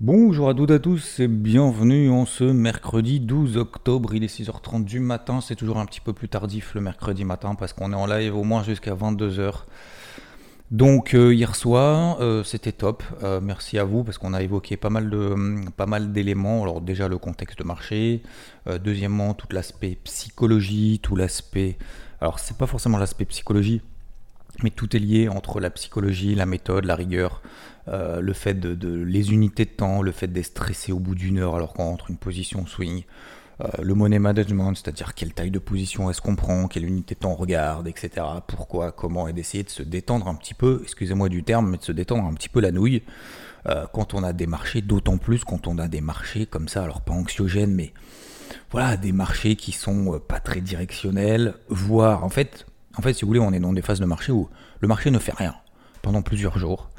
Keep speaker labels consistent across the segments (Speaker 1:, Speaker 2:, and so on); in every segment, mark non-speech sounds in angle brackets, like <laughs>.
Speaker 1: Bonjour à toutes et à tous et bienvenue en ce mercredi 12 octobre. Il est 6h30 du matin, c'est toujours un petit peu plus tardif le mercredi matin parce qu'on est en live au moins jusqu'à 22h. Donc euh, hier soir, euh, c'était top. Euh, merci à vous parce qu'on a évoqué pas mal mal d'éléments. Alors déjà le contexte de marché, deuxièmement tout l'aspect psychologie, tout l'aspect. Alors c'est pas forcément l'aspect psychologie, mais tout est lié entre la psychologie, la méthode, la rigueur, euh, le fait de, les unités de temps, le fait d'être stressé au bout d'une heure alors qu'on entre une position swing. Euh, le money management, c'est-à-dire quelle taille de position est-ce qu'on prend, quelle unité de temps on regarde, etc. Pourquoi, comment, et d'essayer de se détendre un petit peu, excusez-moi du terme, mais de se détendre un petit peu la nouille euh, quand on a des marchés, d'autant plus quand on a des marchés comme ça, alors pas anxiogènes, mais voilà, des marchés qui sont pas très directionnels, voire en fait, en fait, si vous voulez, on est dans des phases de marché où le marché ne fait rien pendant plusieurs jours.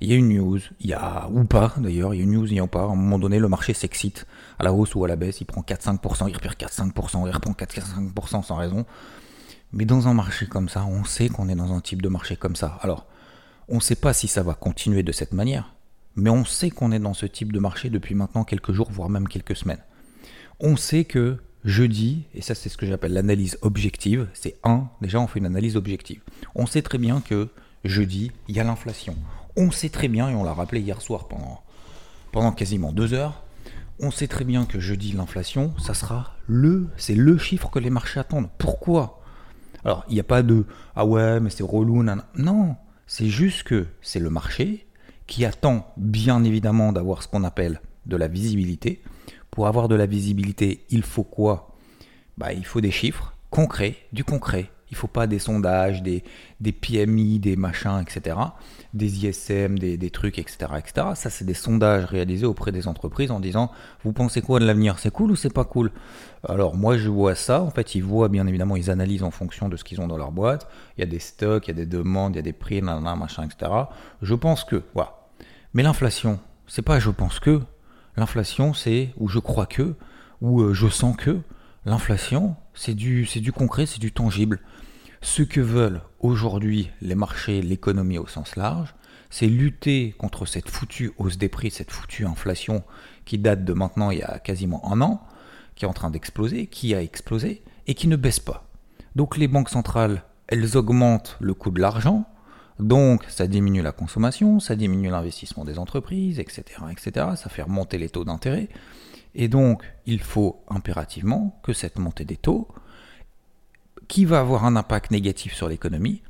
Speaker 1: Il y a une news, il y a ou pas d'ailleurs, il y a une news, il y a ou pas. À un moment donné, le marché s'excite à la hausse ou à la baisse, il prend 4-5%, il repère 4-5%, il reprend 4-5% sans raison. Mais dans un marché comme ça, on sait qu'on est dans un type de marché comme ça. Alors, on ne sait pas si ça va continuer de cette manière, mais on sait qu'on est dans ce type de marché depuis maintenant quelques jours, voire même quelques semaines. On sait que jeudi, et ça c'est ce que j'appelle l'analyse objective, c'est un, déjà on fait une analyse objective. On sait très bien que jeudi, il y a l'inflation. On sait très bien, et on l'a rappelé hier soir pendant, quasiment deux heures, on sait très bien que jeudi, l'inflation, ça sera le, c'est le chiffre que les marchés attendent. Pourquoi? Alors, il n'y a pas de ah ouais, mais c'est relou, nanana. Non, c'est juste que c'est le marché qui attend bien évidemment d'avoir ce qu'on appelle de la visibilité. Pour avoir de la visibilité, il faut quoi? Bah, Il faut des chiffres concrets, du concret. Il ne faut pas des sondages, des, PMI, des machins, etc. Des ISM, des, trucs, etc. etc. Ça, c'est des sondages réalisés auprès des entreprises en disant Vous pensez quoi de l'avenir? C'est cool ou c'est pas cool? Alors, moi, je vois ça. En fait, ils voient, bien évidemment, ils analysent en fonction de ce qu'ils ont dans leur boîte. Il y a des stocks, il y a des demandes, il y a des prix, machin, etc. Je pense que, voilà. Mais l'inflation, c'est pas je pense que. L'inflation, c'est ou je crois que, ou euh, je sens que. L'inflation, c'est du, c'est du concret, c'est du tangible. Ce que veulent aujourd'hui les marchés, l'économie au sens large, c'est lutter contre cette foutue hausse des prix, cette foutue inflation qui date de maintenant il y a quasiment un an, qui est en train d'exploser, qui a explosé et qui ne baisse pas. Donc les banques centrales, elles augmentent le coût de l'argent, donc ça diminue la consommation, ça diminue l'investissement des entreprises, etc., etc. Ça fait remonter les taux d'intérêt. Et donc il faut impérativement que cette montée des taux, qui va avoir un impact négatif sur l'économie,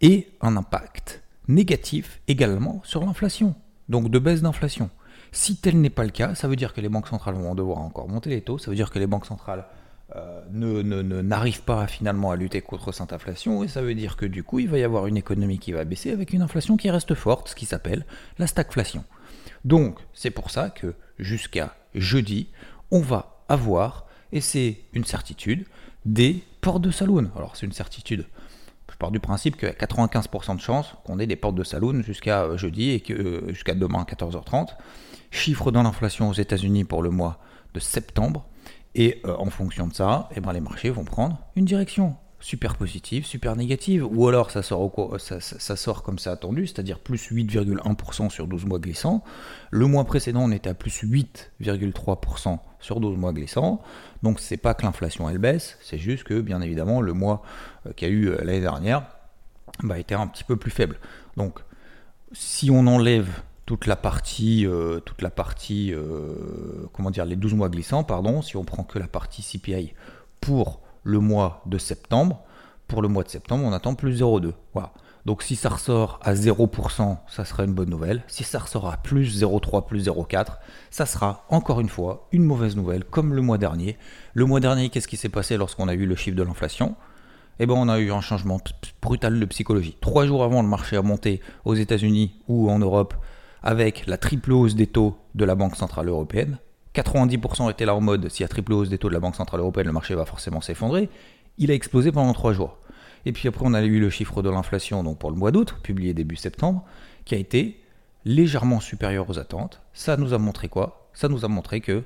Speaker 1: ait un impact négatif également sur l'inflation. Donc de baisse d'inflation. Si tel n'est pas le cas, ça veut dire que les banques centrales vont devoir encore monter les taux, ça veut dire que les banques centrales euh, n'arrivent pas finalement à lutter contre cette inflation, et ça veut dire que du coup, il va y avoir une économie qui va baisser avec une inflation qui reste forte, ce qui s'appelle la stagflation. Donc, c'est pour ça que jusqu'à jeudi, on va avoir, et c'est une certitude, des portes de saloon. Alors, c'est une certitude. Je pars du principe qu'il y a 95% de chances qu'on ait des portes de saloon jusqu'à euh, jeudi et que euh, jusqu'à demain 14h30. Chiffre dans l'inflation aux États-Unis pour le mois de septembre. Et euh, en fonction de ça, eh ben, les marchés vont prendre une direction super positive, super négative, ou alors ça sort, ça, ça- ça sort comme c'est attendu, c'est-à-dire plus 8,1% sur 12 mois glissants. Le mois précédent, on était à plus 8,3% sur 12 mois glissants. Donc c'est pas que l'inflation elle baisse, c'est juste que bien évidemment le mois euh, qu'il y a eu euh, l'année dernière bah, était un petit peu plus faible. Donc si on enlève toute la partie, euh, toute la partie, euh, comment dire, les 12 mois glissants, pardon, si on prend que la partie CPI pour le mois de septembre, pour le mois de septembre, on attend plus 0,2. Voilà. Donc si ça ressort à 0%, ça sera une bonne nouvelle. Si ça ressort à plus 0,3, plus 0,4, ça sera encore une fois une mauvaise nouvelle, comme le mois dernier. Le mois dernier, qu'est-ce qui s'est passé lorsqu'on a eu le chiffre de l'inflation? Eh ben, on a eu un changement brutal de psychologie. Trois jours avant, le marché a monté aux États-Unis ou en Europe avec la triple hausse des taux de la Banque Centrale Européenne. 90% étaient là en mode, s'il y a triple hausse des taux de la Banque Centrale Européenne, le marché va forcément s'effondrer. Il a explosé pendant trois jours. Et puis après, on a eu le chiffre de l'inflation donc pour le mois d'août, publié début septembre, qui a été légèrement supérieur aux attentes. Ça nous a montré quoi? Ça nous a montré que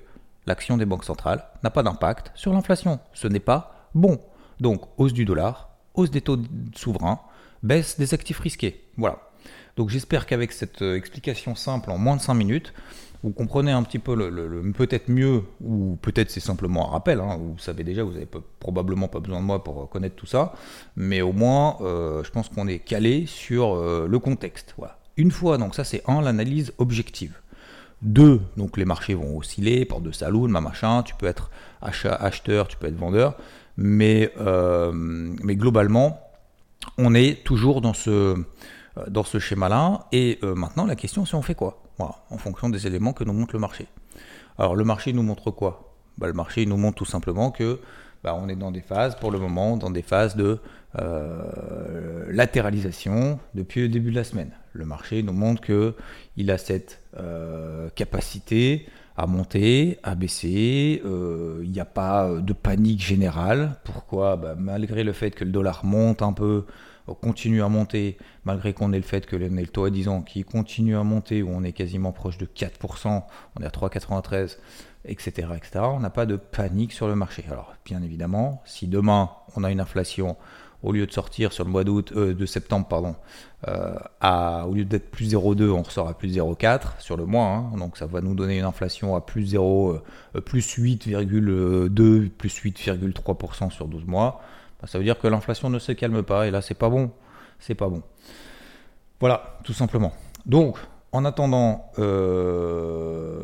Speaker 1: l'action des banques centrales n'a pas d'impact sur l'inflation. Ce n'est pas bon. Donc, hausse du dollar, hausse des taux souverains, baisse des actifs risqués. Voilà. Donc j'espère qu'avec cette euh, explication simple en moins de 5 minutes, vous comprenez un petit peu le, peut-être mieux, ou peut-être c'est simplement un rappel, hein, vous savez déjà, vous n'avez probablement pas besoin de moi pour connaître tout ça, mais au moins, euh, je pense qu'on est calé sur euh, le contexte. Une fois, donc ça c'est un, l'analyse objective. Deux, donc les marchés vont osciller, porte de saloon, ma machin, tu peux être acheteur, tu peux être vendeur, mais, mais globalement, on est toujours dans ce, euh, dans ce schéma-là. Et euh, maintenant, la question, c'est on fait quoi? En fonction des éléments que nous montre le marché. Alors, le marché nous montre quoi? Bah, Le marché nous montre tout simplement que bah, on est dans des phases, pour le moment, dans des phases de euh, latéralisation depuis le début de la semaine. Le marché nous montre qu'il a cette capacité à monter, à baisser. Il n'y a pas de panique générale. Pourquoi? Bah, Malgré le fait que le dollar monte un peu, continue à monter, malgré qu'on ait le fait que le taux à 10 ans qui continue à monter, où on est quasiment proche de 4%, on est à 3,93, etc., etc., on n'a pas de panique sur le marché. Alors, bien évidemment, si demain on a une inflation, au lieu de sortir sur le mois d'août, euh, de septembre, pardon, euh, au lieu d'être plus 0,2, on ressort à plus 0,4 sur le mois, hein. donc ça va nous donner une inflation à plus 0, euh, plus 8,2, plus 8,3% sur 12 mois. Bah, ça veut dire que l'inflation ne se calme pas et là c'est pas bon. C'est pas bon. Voilà, tout simplement. Donc, en attendant, euh,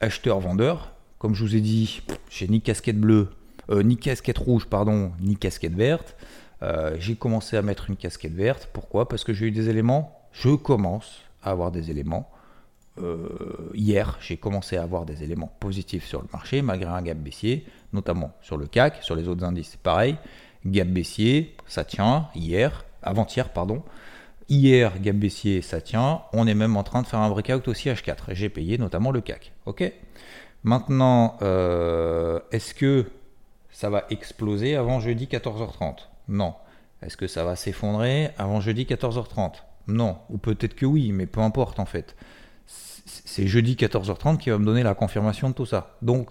Speaker 1: acheteur-vendeur, comme je vous ai dit, j'ai ni casquette bleue, euh, ni casquette rouge, pardon, ni casquette verte. Euh, j'ai commencé à mettre une casquette verte. Pourquoi? Parce que j'ai eu des éléments. Je commence à avoir des éléments hier, j'ai commencé à avoir des éléments positifs sur le marché, malgré un gap baissier, notamment sur le CAC, sur les autres indices, c'est pareil. Gap baissier, ça tient. Hier, avant-hier, pardon. Hier, gap baissier, ça tient. On est même en train de faire un breakout aussi H4. J'ai payé notamment le CAC. Ok Maintenant, euh, est-ce que ça va exploser avant jeudi 14h30 Non. Est-ce que ça va s'effondrer avant jeudi 14h30 Non. Ou peut-être que oui, mais peu importe en fait c'est jeudi 14h30 qui va me donner la confirmation de tout ça. Donc,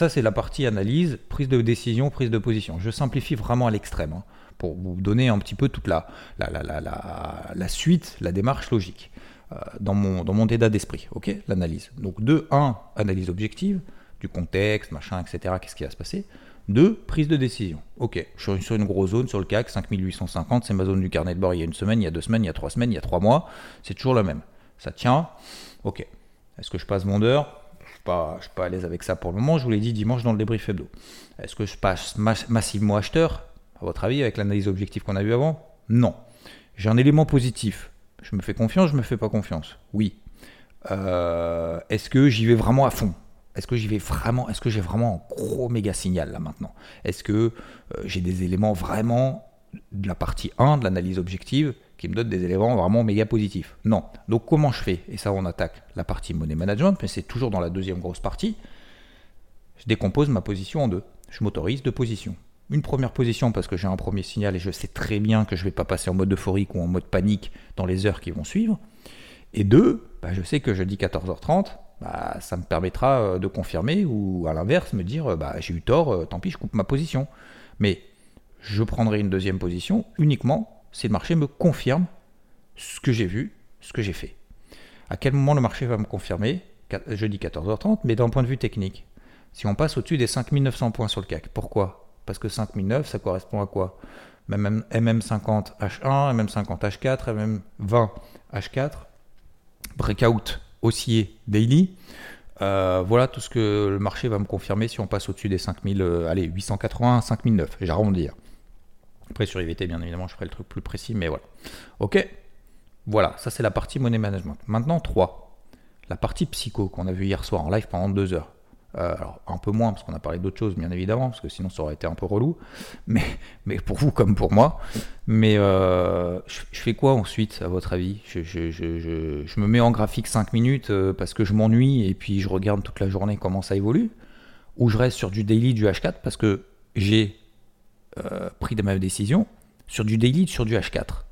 Speaker 1: ça, c'est la partie analyse, prise de décision, prise de position. Je simplifie vraiment à l'extrême hein, pour vous donner un petit peu toute la, la, suite, la démarche logique euh, dans, mon, dans état d'esprit. ok L'analyse. Donc, 2, 1, analyse objective, du contexte, machin, etc. Qu'est-ce qui va se passer 2, prise de décision. Ok, je suis sur une grosse zone sur le CAC, 5850, c'est ma zone du carnet de bord il y a une semaine, il y a deux semaines, il y a trois semaines, il y a trois mois, c'est toujours la même ça tient. Ok. Est-ce que je passe vendeur Je ne suis pas à l'aise avec ça pour le moment. Je vous l'ai dit dimanche dans le débrief hebdo. Est-ce que je passe massivement acheteur? À votre avis, avec l'analyse objective qu'on a vue avant? Non. J'ai un élément positif. Je me fais confiance, je me fais pas confiance? Oui. Euh, est-ce que j'y vais vraiment à fond? Est-ce que j'y vais vraiment Est-ce que j'ai vraiment un gros méga signal là maintenant? Est-ce que euh, j'ai des éléments vraiment de la partie 1 de l'analyse objective qui me donne des éléments vraiment méga positifs. Non. Donc comment je fais? Et ça, on attaque la partie money management, mais c'est toujours dans la deuxième grosse partie. Je décompose ma position en deux. Je m'autorise deux positions. Une première position parce que j'ai un premier signal et je sais très bien que je ne vais pas passer en mode euphorique ou en mode panique dans les heures qui vont suivre. Et deux, bah, je sais que jeudi 14h30, bah, ça me permettra euh, de confirmer ou à l'inverse me dire bah, j'ai eu tort, euh, tant pis, je coupe ma position. Mais je prendrai une deuxième position uniquement si le marché me confirme ce que j'ai vu, ce que j'ai fait. À quel moment le marché va me confirmer? Jeudi 14h30, mais d'un point de vue technique. Si on passe au-dessus des 5900 points sur le CAC, pourquoi? Parce que 5009, ça correspond à quoi? MM50 H1, MM50 H4, MM20 H4, breakout haussier daily. Euh, voilà tout ce que le marché va me confirmer si on passe au-dessus des 5000, euh, allez, 880, 5009, j'ai arrondi. Après, sur IVT, bien évidemment, je ferai le truc plus précis, mais voilà. Ok Voilà, ça c'est la partie money management. Maintenant, 3. La partie psycho qu'on a vu hier soir en live pendant deux heures. Euh, alors un peu moins parce qu'on a parlé d'autres choses bien évidemment parce que sinon ça aurait été un peu relou <laughs> mais, mais pour vous comme pour moi mais euh, je, fais quoi ensuite à votre avis? Je, me mets en graphique 5 minutes euh, parce que je m'ennuie et puis je regarde toute la journée comment ça évolue? Ou je reste sur du daily du H4 parce que j'ai pris de ma décision sur du daily sur du H4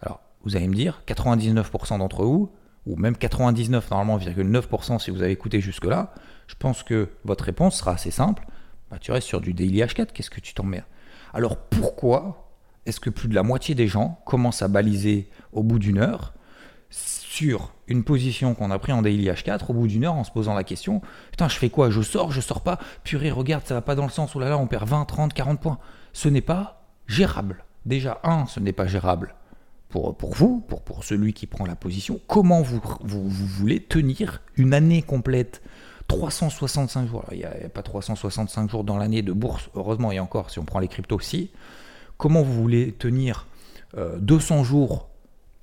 Speaker 1: alors vous allez me dire 99% d'entre vous ou même 99 normalement 9% si vous avez écouté jusque là je pense que votre réponse sera assez simple. Bah, tu restes sur du daily H4, qu'est-ce que tu t'emmerdes? Alors pourquoi est-ce que plus de la moitié des gens commencent à baliser au bout d'une heure sur une position qu'on a pris en daily H4 au bout d'une heure en se posant la question Putain, je fais quoi? Je sors, je sors pas? Purée, regarde, ça va pas dans le sens où là, là on perd 20, 30, 40 points. Ce n'est pas gérable. Déjà, un, ce n'est pas gérable pour, pour vous, pour, pour celui qui prend la position. Comment vous, vous, vous voulez tenir une année complète? 365 jours. il n'y a, pas 365 jours dans l'année de bourse, heureusement, et encore, si on prend les cryptos aussi. Comment vous voulez tenir 200 euh, jours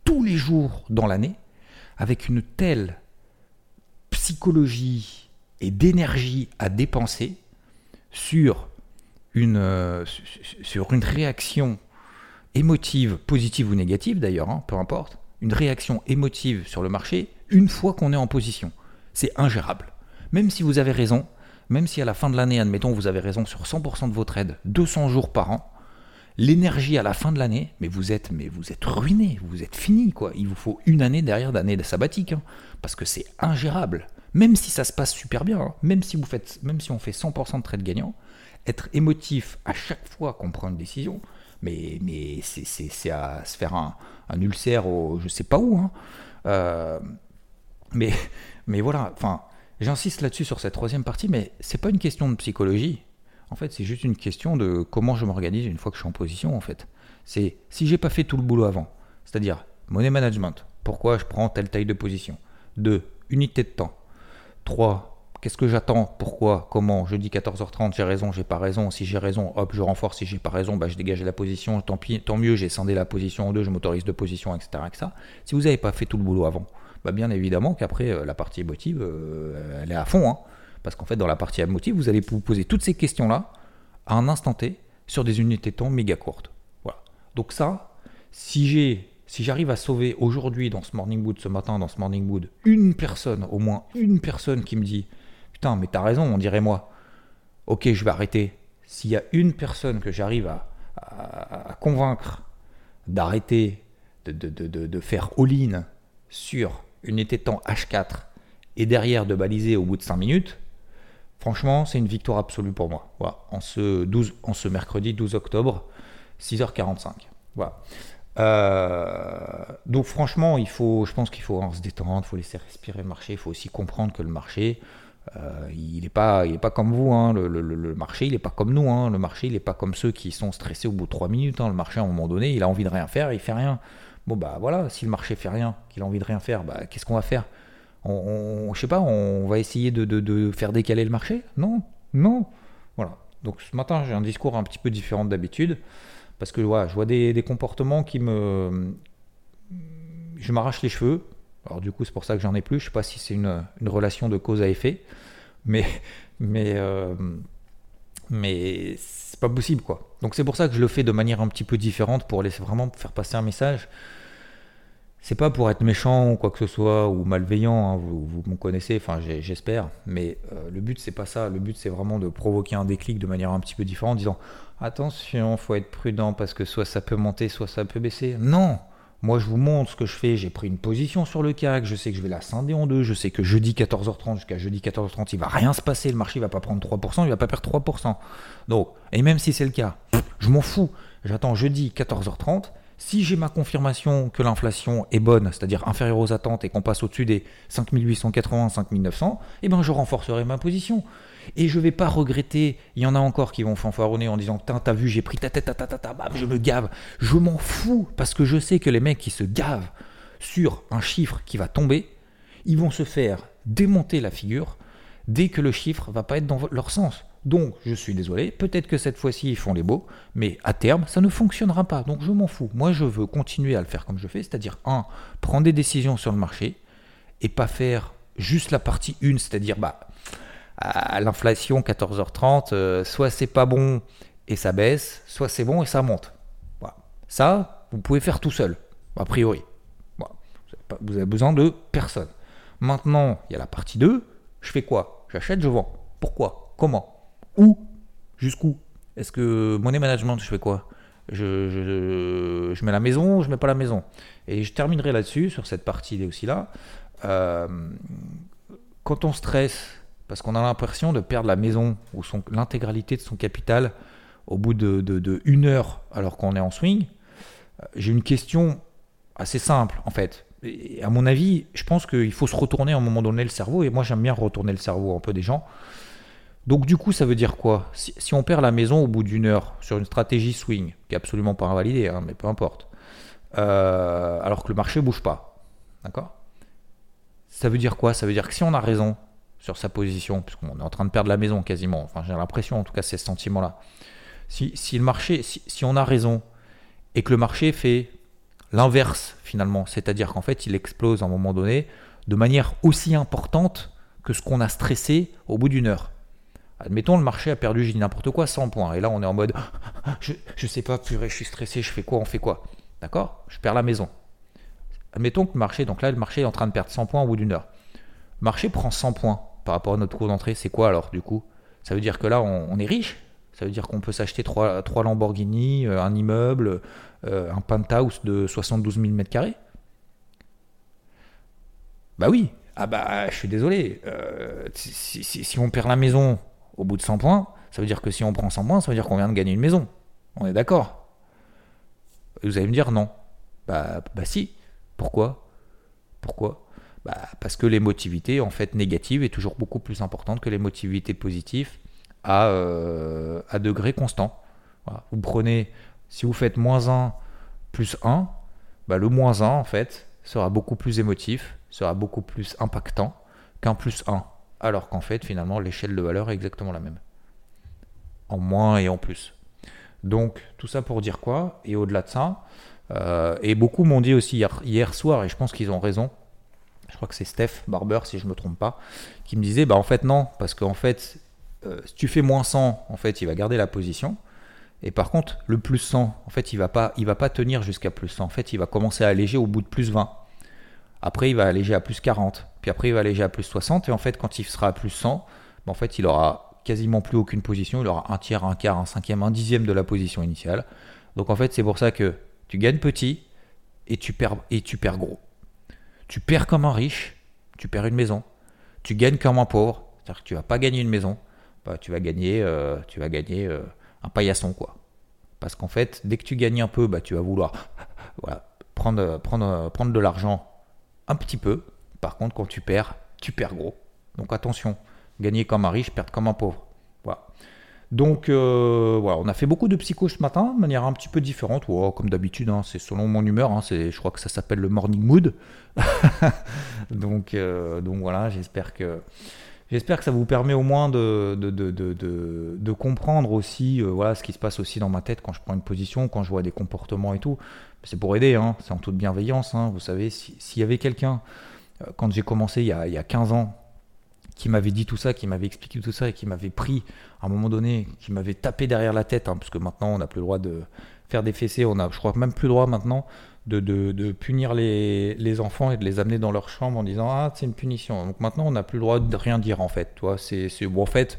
Speaker 1: tous les jours dans l'année avec une telle psychologie et d'énergie à dépenser sur une, euh, réaction émotive, positive ou négative d'ailleurs, hein, peu importe, une réaction émotive sur le marché une fois qu'on est en position. C'est ingérable même si vous avez raison, même si à la fin de l'année, admettons, vous avez raison sur 100% de vos trades, 200 jours par an, l'énergie à la fin de l'année, mais vous êtes, mais vous êtes ruiné, vous êtes fini, quoi. Il vous faut une année derrière d'année de sabbatique, hein, parce que c'est ingérable. Même si ça se passe super bien, hein, même si vous faites, même si on fait 100% de trades gagnants, être émotif à chaque fois qu'on prend une décision, mais, mais c'est à se faire un, ulcère au je sais pas où. Hein. Euh, mais, mais voilà, enfin, J'insiste là-dessus sur cette troisième partie, mais c'est pas une question de psychologie. En fait, c'est juste une question de comment je m'organise une fois que je suis en position. En fait, c'est si j'ai pas fait tout le boulot avant, c'est-à-dire money management. Pourquoi je prends telle taille de position? 2. Unité de temps. 3. Qu'est-ce que j'attends? Pourquoi? Comment? Je dis 14h30, j'ai raison, j'ai pas raison. Si j'ai raison, hop, je renforce. Si j'ai pas raison, bah, je dégage la position. Tant, pis, tant mieux, j'ai scindé la position en deux, je m'autorise de position, etc., etc. Si vous n'avez pas fait tout le boulot avant, bah, bien évidemment qu'après, euh, la partie émotive, euh, elle est à fond. Hein. Parce qu'en fait, dans la partie émotive, vous allez vous poser toutes ces questions-là à un instant T sur des unités de temps méga courtes. Voilà. Donc ça, si j'ai si j'arrive à sauver aujourd'hui dans ce morning mood, ce matin dans ce morning mood, une personne, au moins une personne qui me dit Putain, mais t'as raison, on dirait moi. Ok, je vais arrêter. S'il y a une personne que j'arrive à, convaincre d'arrêter de, de, faire all-in sur unité de temps H4 et derrière de baliser au bout de 5 minutes, franchement, c'est une victoire absolue pour moi. Voilà, en ce, 12, en ce mercredi 12 octobre, 6h45. Voilà. Euh, donc franchement, il faut, je pense qu'il faut se détendre, il faut laisser respirer le marché, il faut aussi comprendre que le marché, euh, il n'est pas, pas comme vous, hein. le, le, marché, il n'est pas comme nous, hein. le marché, il n'est pas comme ceux qui sont stressés au bout de 3 minutes. Hein. Le marché, à un moment donné, il a envie de rien faire, il fait rien. Bon, bah voilà, si le marché fait rien, qu'il a envie de rien faire, bah qu'est-ce qu'on va faire? On, Je sais pas, on va essayer de, faire décaler le marché Non, non. Voilà. Donc ce matin, j'ai un discours un petit peu différent d'habitude, parce que voilà, je vois des, comportements qui me. Je m'arrache les cheveux. Alors du coup, c'est pour ça que j'en ai plus. Je sais pas si c'est une, relation de cause à effet, mais. mais euh, mais c'est pas possible quoi. Donc c'est pour ça que je le fais de manière un petit peu différente pour laisser vraiment faire passer un message. C'est pas pour être méchant ou quoi que ce soit ou malveillant, hein, vous, vous me connaissez, enfin j'espère, mais euh, le but c'est pas ça. Le but c'est vraiment de provoquer un déclic de manière un petit peu différente, en disant attention, faut être prudent parce que soit ça peut monter, soit ça peut baisser. Non, moi, je vous montre ce que je fais. J'ai pris une position sur le CAC. Je sais que je vais la scinder en deux. Je sais que jeudi 14h30 jusqu'à jeudi 14h30, il va rien se passer. Le marché ne va pas prendre 3%. Il va pas perdre 3%. Donc, et même si c'est le cas, je m'en fous. J'attends jeudi 14h30. Si j'ai ma confirmation que l'inflation est bonne, c'est-à-dire inférieure aux attentes et qu'on passe au-dessus des 5880, 5900, eh ben je renforcerai ma position. Et je vais pas regretter, il y en a encore qui vont fanfaronner en disant Putain, t'as vu, j'ai pris ta tête, ta, ta, ta, ta, bam, je me gave. Je m'en fous parce que je sais que les mecs qui se gavent sur un chiffre qui va tomber, ils vont se faire démonter la figure dès que le chiffre va pas être dans leur sens. Donc, je suis désolé, peut-être que cette fois-ci ils font les beaux, mais à terme, ça ne fonctionnera pas. Donc, je m'en fous. Moi, je veux continuer à le faire comme je fais, c'est-à-dire, un, prendre des décisions sur le marché et pas faire juste la partie 1, c'est-à-dire, bah, à l'inflation 14h30, soit c'est pas bon et ça baisse, soit c'est bon et ça monte. Voilà. Ça, vous pouvez faire tout seul, a priori. Vous avez besoin de personne. Maintenant, il y a la partie 2. Je fais quoi? J'achète, je vends. Pourquoi? Comment? Où? Jusqu'où? Est-ce que money management, je fais quoi? Je, mets la maison, je mets pas la maison? Et je terminerai là-dessus, sur cette partie aussi là. Euh, quand on stresse, parce qu'on a l'impression de perdre la maison ou l'intégralité de son capital au bout de, de, une heure alors qu'on est en swing, euh, j'ai une question assez simple en fait. Et à mon avis, je pense qu'il faut se retourner à un moment donné le cerveau, et moi j'aime bien retourner le cerveau un peu des gens. Donc du coup, ça veut dire quoi? Si, on perd la maison au bout d'une heure sur une stratégie swing, qui est absolument pas invalidée, hein, mais peu importe, euh, alors que le marché bouge pas, d'accord? Ça veut dire quoi? Ça veut dire que si on a raison sur sa position, puisqu'on est en train de perdre la maison quasiment, enfin j'ai l'impression en tout cas c'est ce sentiment-là, si, si, le marché, si on a raison et que le marché fait l'inverse finalement, c'est-à-dire qu'en fait il explose à un moment donné de manière aussi importante que ce qu'on a stressé au bout d'une heure. Admettons, le marché a perdu, j'ai dit n'importe quoi, 100 points. Et là, on est en mode, je, ne sais pas, purée, je suis stressé, je fais quoi, on fait quoi D'accord? Je perds la maison. Admettons que le marché, donc là, le marché est en train de perdre 100 points au bout d'une heure. Le marché prend 100 points par rapport à notre cours d'entrée. C'est quoi alors, du coup? Ça veut dire que là, on, est riche? Ça veut dire qu'on peut s'acheter 3, 3 Lamborghini, euh, un immeuble, euh, un penthouse de 72 000 m2 Bah oui. Ah bah, je suis désolé. Euh, si, on perd la maison au bout de 100 points, ça veut dire que si on prend 100 points, ça veut dire qu'on vient de gagner une maison. On est d'accord Vous allez me dire non. Bah, bah si. Pourquoi? Pourquoi? Bah, Parce que l'émotivité, en fait, négative est toujours beaucoup plus importante que l'émotivité positive à, euh, à degré constant. Vous prenez si vous faites moins 1 plus 1, bah, le moins 1 en fait sera beaucoup plus émotif, sera beaucoup plus impactant qu'un plus 1. Alors qu'en fait finalement l'échelle de valeur est exactement la même. En moins et en plus. Donc tout ça pour dire quoi? Et au-delà de ça, euh, et beaucoup m'ont dit aussi hier, soir, et je pense qu'ils ont raison, je crois que c'est Steph Barber si je ne me trompe pas, qui me disait bah en fait non, parce qu'en fait euh, si tu fais moins 100, en fait il va garder la position. Et par contre, le plus 100, en fait, il va il va pas tenir jusqu'à plus 100. En fait, il va commencer à alléger au bout de plus 20. Après, il va alléger à plus 40. Puis après, il va alléger à plus 60. Et en fait, quand il sera à plus 100, ben, en fait, il aura quasiment plus aucune position. Il aura un tiers, un quart, un cinquième, un dixième de la position initiale. Donc en fait, c'est pour ça que tu gagnes petit et tu perds, gros. Tu perds comme un riche, tu perds une maison. Tu gagnes comme un pauvre, c'est-à-dire que tu vas pas gagner une maison, bah, tu vas gagner, euh, euh, un paillasson, quoi. Parce qu'en fait, dès que tu gagnes un peu, bah, tu vas vouloir prendre de l'argent un petit peu. Par contre, quand tu perds, tu perds gros. Donc attention, gagner comme un riche, perdre comme un pauvre. Voilà. Donc euh, voilà, on a fait beaucoup de psycho ce matin, de manière un petit peu différente. comme d'habitude, hein, c'est selon mon humeur. Hein, je crois que ça s'appelle le morning mood. <laughs> donc, euh, donc voilà, j'espère que ça vous permet au moins de, comprendre aussi euh, ce qui se passe aussi dans ma tête quand je prends une position, quand je vois des comportements et tout. C'est pour aider, hein, c'est en toute bienveillance. Vous savez, s'il y avait quelqu'un, quand j'ai commencé il y, a, il y, a, 15 ans, qui m'avait dit tout ça, qui m'avait expliqué tout ça et qui m'avait pris à un moment donné, qui m'avait tapé derrière la tête, hein, parce que maintenant on n'a plus le droit de faire des fessées, on a, je crois même plus le droit maintenant de, punir les, enfants et de les amener dans leur chambre en disant ah c'est une punition. Donc maintenant on n'a plus le droit de rien dire en fait. Toi c'est bon fait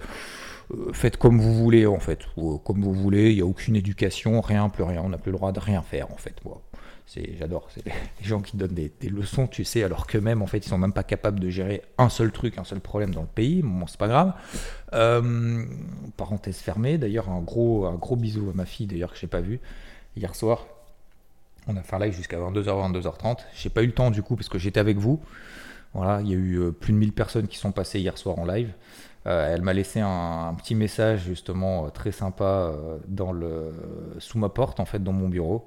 Speaker 1: euh, faites comme vous voulez en fait, ou, comme vous voulez. Il n'y a aucune éducation, rien, plus rien. On n'a plus le droit de rien faire en fait. C'est j'adore c'est <laughs> les gens qui donnent des, leçons tu sais alors que même en fait ils sont même pas capables de gérer un seul truc un seul problème dans le pays bon c'est pas grave euh, parenthèse fermée d'ailleurs un gros un gros bisou à ma fille d'ailleurs que j'ai pas vu hier soir on a fait un live jusqu'à 22h, 22h30. J'ai pas eu le temps du coup parce que j'étais avec vous. Voilà, il y a eu euh, plus de 1000 personnes qui sont passées hier soir en live. Euh, elle m'a laissé un, petit message justement très sympa dans le, sous ma porte en fait dans mon bureau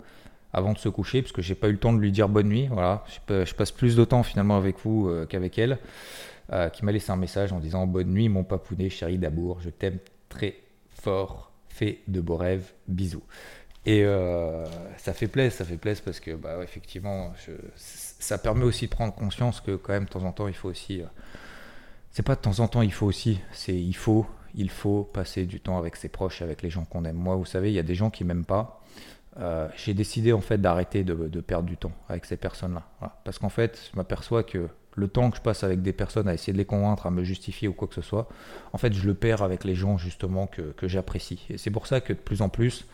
Speaker 1: avant de se coucher parce que j'ai pas eu le temps de lui dire bonne nuit. Voilà, je, passe plus de temps finalement avec vous qu'avec elle. qui m'a laissé un message en disant bonne nuit mon papounet chéri d'amour, je t'aime très fort, fais de beaux rêves, bisous. Et euh, ça fait plaisir, ça fait plaisir parce que, bah, effectivement, ça permet aussi de prendre conscience que, quand même, de temps en temps, il faut aussi. Euh, c'est pas de temps en temps, il faut aussi, c'est il faut, il faut passer du temps avec ses proches, avec les gens qu'on aime. Moi, vous savez, il y a des gens qui m'aiment pas. Euh, j'ai décidé en fait d'arrêter de, perdre du temps avec ces personnes-là. Parce qu'en fait, je m'aperçois que le temps que je passe avec des personnes à essayer de les convaincre, à me justifier ou quoi que ce soit, en fait, je le perds avec les gens justement que, j'apprécie. Et c'est pour ça que de plus en plus,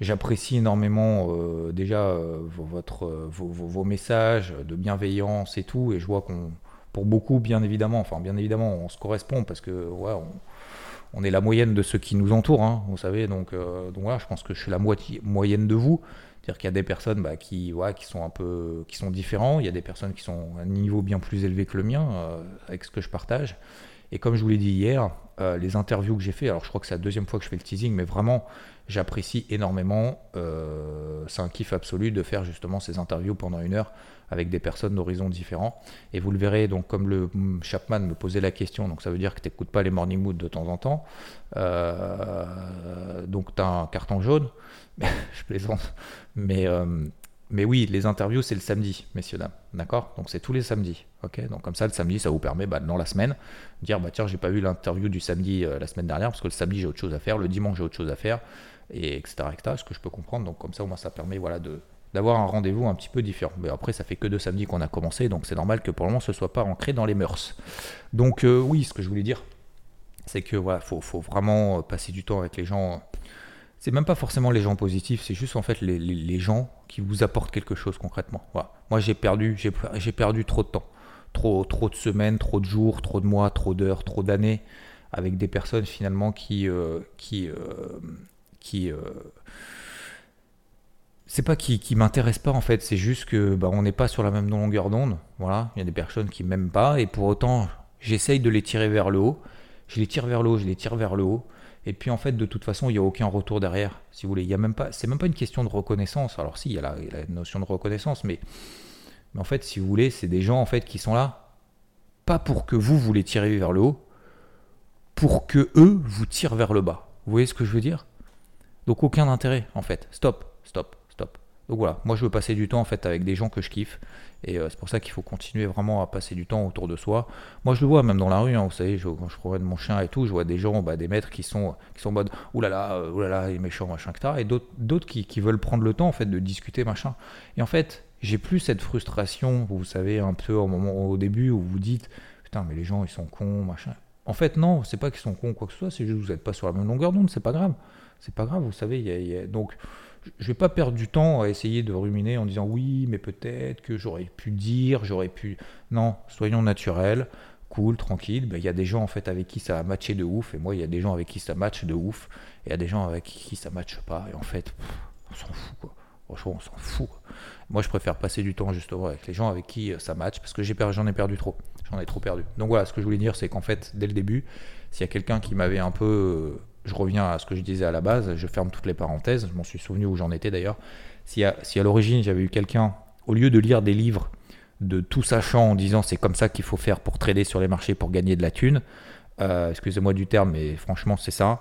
Speaker 1: j'apprécie énormément euh, déjà euh, votre, vos, messages de bienveillance et tout. Et je vois qu'on, pour beaucoup, bien évidemment, enfin, bien évidemment, on se correspond parce que, ouais, on est la moyenne de ceux qui nous entourent, hein, vous savez. Donc, euh, donc voilà, je pense que je suis la moitié, moyenne de vous. C'est-à-dire qu'il y a des personnes bah, qui, qui sont un peu, qui sont différents. Il y a des personnes qui sont à un niveau bien plus élevé que le mien euh, avec ce que je partage. Et comme je vous l'ai dit hier, euh, les interviews que j'ai fait, alors je crois que c'est la deuxième fois que je fais le teasing, mais vraiment, j'apprécie énormément. c'est un kiff absolu de faire justement ces interviews pendant une heure avec des personnes d'horizons différents. Et vous le verrez, donc comme le Chapman me posait la question, donc ça veut dire que tu n'écoutes pas les morning mood de temps en temps. Euh, donc tu as un carton jaune. <laughs> je plaisante. Mais, euh, mais oui, les interviews, c'est le samedi, messieurs, dames. D'accord? Donc c'est tous les samedis. ok? Donc comme ça, le samedi, ça vous permet bah, dans la semaine de dire bah, tiens, j'ai pas vu l'interview du samedi euh, la semaine dernière parce que le samedi, j'ai autre chose à faire. Le dimanche, j'ai autre chose à faire. Et etc., etc. Ce que je peux comprendre. Donc comme ça, au moins, ça permet voilà, de d'avoir un rendez-vous un petit peu différent. Mais après, ça fait que deux samedis qu'on a commencé, donc c'est normal que pour le moment ce soit pas ancré dans les mœurs. Donc euh, oui, ce que je voulais dire, c'est que voilà, faut, vraiment euh, passer du temps avec les gens. C'est même pas forcément les gens positifs, c'est juste en fait les, gens qui vous apportent quelque chose concrètement. Moi j'ai perdu, j'ai perdu trop de temps, trop, trop de semaines, trop de jours, trop de mois, trop d'heures, trop d'années avec des personnes finalement qui, euh, qui, qui c'est pas qui, m'intéresse pas en fait, c'est juste que bah, on n'est pas sur la même longueur d'onde. Voilà, il y a des personnes qui m'aiment pas et pour autant j'essaye de les tirer vers le haut. Je les tire vers le haut, je les tire vers le haut. Et puis en fait, de toute façon, il n'y a aucun retour derrière. Si vous voulez, il y a même pas, c'est même pas une question de reconnaissance. Alors si, il y a la, notion de reconnaissance, mais, mais en fait, si vous voulez, c'est des gens en fait qui sont là, pas pour que vous vous les tirez vers le haut, pour que eux vous tirent vers le bas. Vous voyez ce que je veux dire? Donc aucun intérêt en fait. Stop, stop. Donc voilà, moi je veux passer du temps en fait avec des gens que je kiffe. Et euh, c'est pour ça qu'il faut continuer vraiment à passer du temps autour de soi. Moi je le vois même dans la rue, hein, vous savez, je, quand je promène mon chien et tout, je vois des gens, bah, des maîtres qui sont, qui sont en mode oulala, euh, oulala, il est méchant, machin, etc. Et d'autres qui, veulent prendre le temps en fait de discuter, machin. Et en fait, j'ai plus cette frustration, vous savez, un peu au, moment, au début où vous dites putain, mais les gens ils sont cons, machin. En fait, non, c'est pas qu'ils sont cons quoi que ce soit, c'est juste que vous n'êtes pas sur la même longueur d'onde, c'est pas grave. C'est pas grave, vous savez, il y a, donc je vais pas perdre du temps à essayer de ruminer en disant oui, mais peut-être que j'aurais pu dire, j'aurais pu. Non, soyons naturels, cool, tranquille. Ben, il y a des gens en fait avec qui ça a matché de ouf, et moi il y a des gens avec qui ça matche de ouf, et il y a des gens avec qui ça matche pas, et en fait, on s'en fout quoi. Franchement, on s'en fout. Moi, je préfère passer du temps justement avec les gens avec qui euh, ça match parce que j'en ai, perdu trop. J'en ai trop perdu. Donc voilà, ce que je voulais dire, c'est qu'en fait, dès le début, s'il y a quelqu'un qui m'avait un peu euh, je reviens à ce que je disais à la base, je ferme toutes les parenthèses, je m'en suis souvenu où j'en étais d'ailleurs. Si à, l'origine j'avais eu quelqu'un, au lieu de lire des livres de tout sachant en disant c'est comme ça qu'il faut faire pour trader sur les marchés pour gagner de la thune, euh, excusez-moi du terme, mais franchement c'est ça.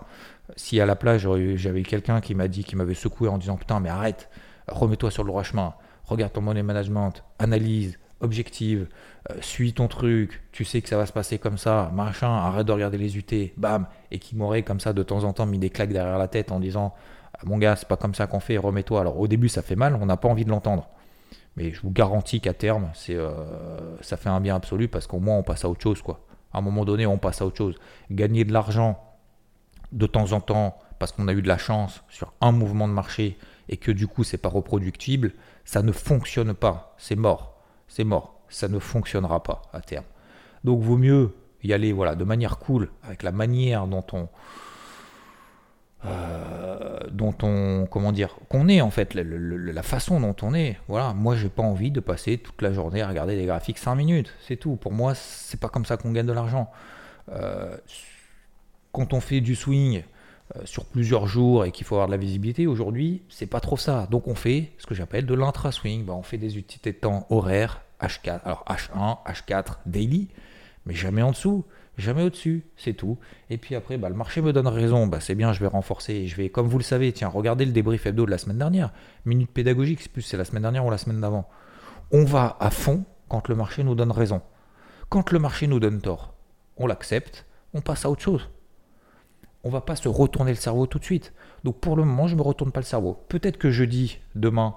Speaker 1: Si à la plage j'avais eu quelqu'un qui m'a dit, qui m'avait secoué en disant putain mais arrête, remets-toi sur le droit chemin, regarde ton money management, analyse, objective, euh, suis ton truc, tu sais que ça va se passer comme ça, machin, arrête de regarder les UT, bam, et qui m'aurait comme ça de temps en temps mis des claques derrière la tête en disant ah, mon gars, c'est pas comme ça qu'on fait, remets-toi. Alors au début, ça fait mal, on n'a pas envie de l'entendre. Mais je vous garantis qu'à terme, euh, ça fait un bien absolu parce qu'au moins on passe à autre chose. Quoi. À un moment donné, on passe à autre chose. Gagner de l'argent de temps en temps parce qu'on a eu de la chance sur un mouvement de marché et que du coup c'est pas reproductible, ça ne fonctionne pas. C'est mort c'est mort. Ça ne fonctionnera pas à terme. Donc vaut mieux y aller voilà, de manière cool, avec la manière dont on, euh, dont on, comment dire, qu'on est en fait, la, façon dont on est. Voilà, moi j'ai pas envie de passer toute la journée à regarder des graphiques 5 minutes, c'est tout. Pour moi, c'est pas comme ça qu'on gagne de l'argent. Euh, quand on fait du swing sur plusieurs jours et qu'il faut avoir de la visibilité, aujourd'hui, c'est pas trop ça. Donc on fait ce que j'appelle de l'intra-swing. Bah, on fait des unités de temps horaires, H4, alors H1, H4, daily, mais jamais en dessous, jamais au-dessus, c'est tout. Et puis après, bah, le marché me donne raison, bah, c'est bien, je vais renforcer. Je vais, comme vous le savez, tiens, regardez le débrief hebdo de la semaine dernière. Minute pédagogique, c'est plus c'est la semaine dernière ou la semaine d'avant. On va à fond quand le marché nous donne raison. Quand le marché nous donne tort, on l'accepte, on passe à autre chose. On va pas se retourner le cerveau tout de suite. Donc pour le moment, je ne me retourne pas le cerveau. Peut-être que jeudi, demain,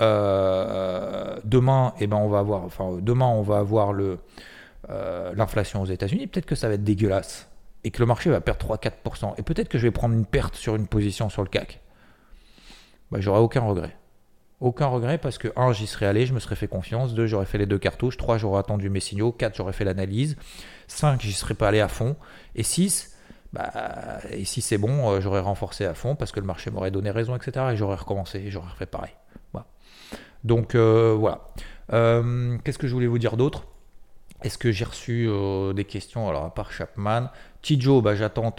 Speaker 1: euh, demain, eh ben on va avoir, demain, on va avoir euh, l'inflation aux États-Unis. Peut-être que ça va être dégueulasse et que le marché va perdre 3-4%. Et peut-être que je vais prendre une perte sur une position sur le CAC. Bah, j'aurai aucun regret. Aucun regret parce que 1, j'y serais allé, je me serais fait confiance. 2, j'aurais fait les deux cartouches. 3, j'aurais attendu mes signaux. 4, j'aurais fait l'analyse. 5, j'y serais pas allé à fond. Et 6, bah, et si c'est bon, euh, j'aurais renforcé à fond parce que le marché m'aurait donné raison, etc. Et j'aurais recommencé j'aurais fait pareil. Donc euh, voilà. Euh, qu'est-ce que je voulais vous dire d'autre? Est-ce que j'ai reçu des questions? Alors à part Chapman, Tijo, bah, j'attends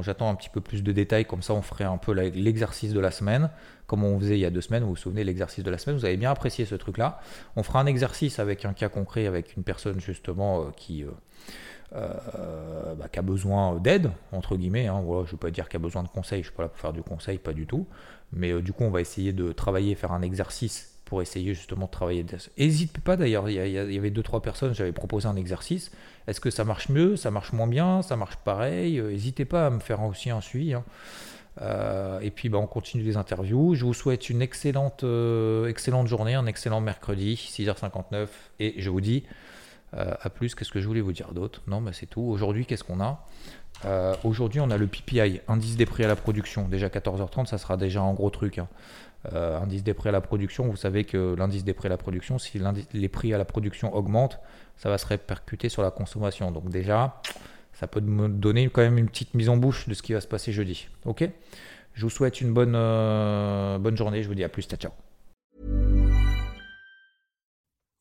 Speaker 1: j'attends un petit peu plus de détails. Comme ça, on ferait un peu l'exercice de la semaine comme on faisait il y a deux semaines, vous vous souvenez l'exercice de la semaine, vous avez bien apprécié ce truc-là. On fera un exercice avec un cas concret, avec une personne justement qui, bah, qui a besoin d'aide, entre guillemets. Hein. Je ne veux pas dire qu'il a besoin de conseils, je ne suis pas là pour faire du conseil, pas du tout. Mais du coup, on va essayer de travailler, faire un exercice pour essayer justement de travailler. N'hésite pas d'ailleurs, il, y avait deux, trois personnes, j'avais proposé un exercice. Est-ce que ça marche mieux, ça marche moins bien, ça marche pareil? N'hésitez pas à me faire aussi un suivi. Hein. Euh, et puis bah, on continue les interviews. Je vous souhaite une excellente, euh, excellente journée, un excellent mercredi, 6h59. Et je vous dis euh, à plus. Qu'est-ce que je voulais vous dire d'autre? Non, bah, c'est tout. Aujourd'hui, qu'est-ce qu'on a? Aujourd'hui, on a le PPI, indice des prix à la production. Déjà 14h30, ça sera déjà un gros truc. Hein. indice des prix à la production, vous savez que l'indice des prix à la production, si les prix à la production augmentent, ça va se répercuter sur la consommation. Donc déjà, ça peut me donner quand même une petite mise en bouche de ce qui va se passer jeudi. Ok? Je vous souhaite une bonne, euh, bonne journée. Je vous dis à plus. Ciao, ciao.